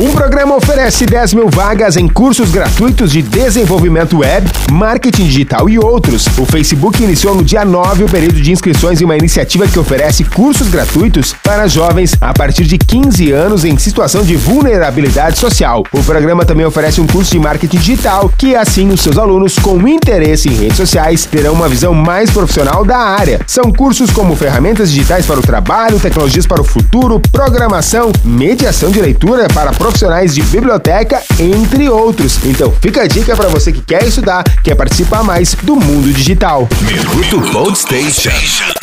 Um programa oferece 10 mil vagas em cursos gratuitos de desenvolvimento web, marketing digital e outros. O Facebook iniciou no dia 9 o período de inscrições em uma iniciativa que oferece cursos gratuitos para jovens a partir de 15 anos em situação de vulnerabilidade social. O programa também oferece um curso de marketing digital que, assim, os seus alunos com interesse em redes sociais terão uma visão mais profissional da área. São cursos como ferramentas digitais para o trabalho, tecnologias para o futuro, programação, mediação de leitura para profissionais de biblioteca, entre outros. Então fica a dica para você que quer estudar, quer participar mais do mundo digital. Minuto Station.